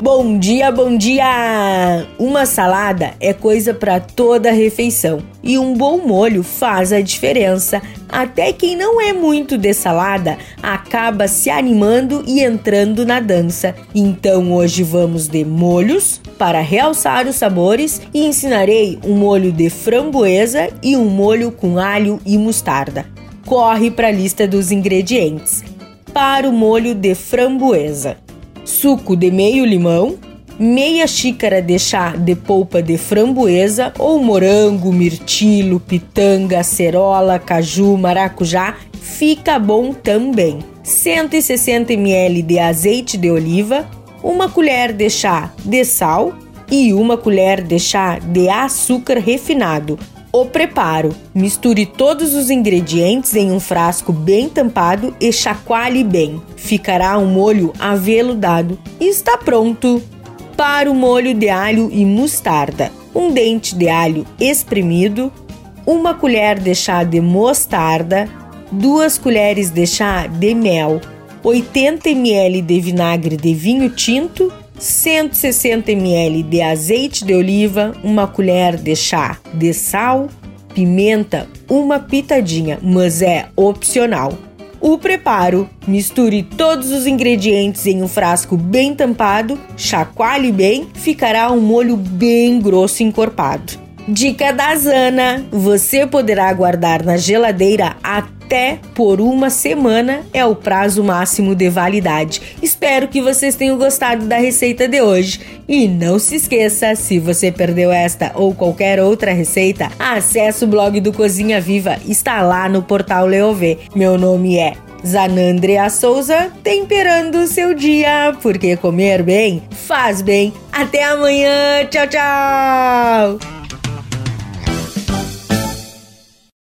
Bom dia, bom dia! Uma salada é coisa para toda refeição e um bom molho faz a diferença. Até quem não é muito de salada acaba se animando e entrando na dança. Então hoje vamos de molhos para realçar os sabores e ensinarei um molho de framboesa e um molho com alho e mostarda. Corre para a lista dos ingredientes. Para o molho de framboesa suco de meio limão, meia xícara de chá de polpa de framboesa ou morango, mirtilo, pitanga, acerola, caju, maracujá, fica bom também. 160 ml de azeite de oliva, uma colher de chá de sal e uma colher de chá de açúcar refinado o preparo: misture todos os ingredientes em um frasco bem tampado e chacoalhe bem. Ficará um molho aveludado e está pronto. Para o molho de alho e mostarda: um dente de alho espremido, uma colher de chá de mostarda, duas colheres de chá de mel, 80 ml de vinagre de vinho tinto 160 ml de azeite de oliva, uma colher de chá de sal, pimenta, uma pitadinha, mas é opcional. O preparo: misture todos os ingredientes em um frasco bem tampado, chacoalhe bem, ficará um molho bem grosso encorpado. Dica da Zana: você poderá guardar na geladeira até até por uma semana é o prazo máximo de validade. Espero que vocês tenham gostado da receita de hoje. E não se esqueça, se você perdeu esta ou qualquer outra receita, acesse o blog do Cozinha Viva, está lá no portal Leovê. Meu nome é Zanandrea Souza, temperando o seu dia, porque comer bem faz bem. Até amanhã, tchau, tchau!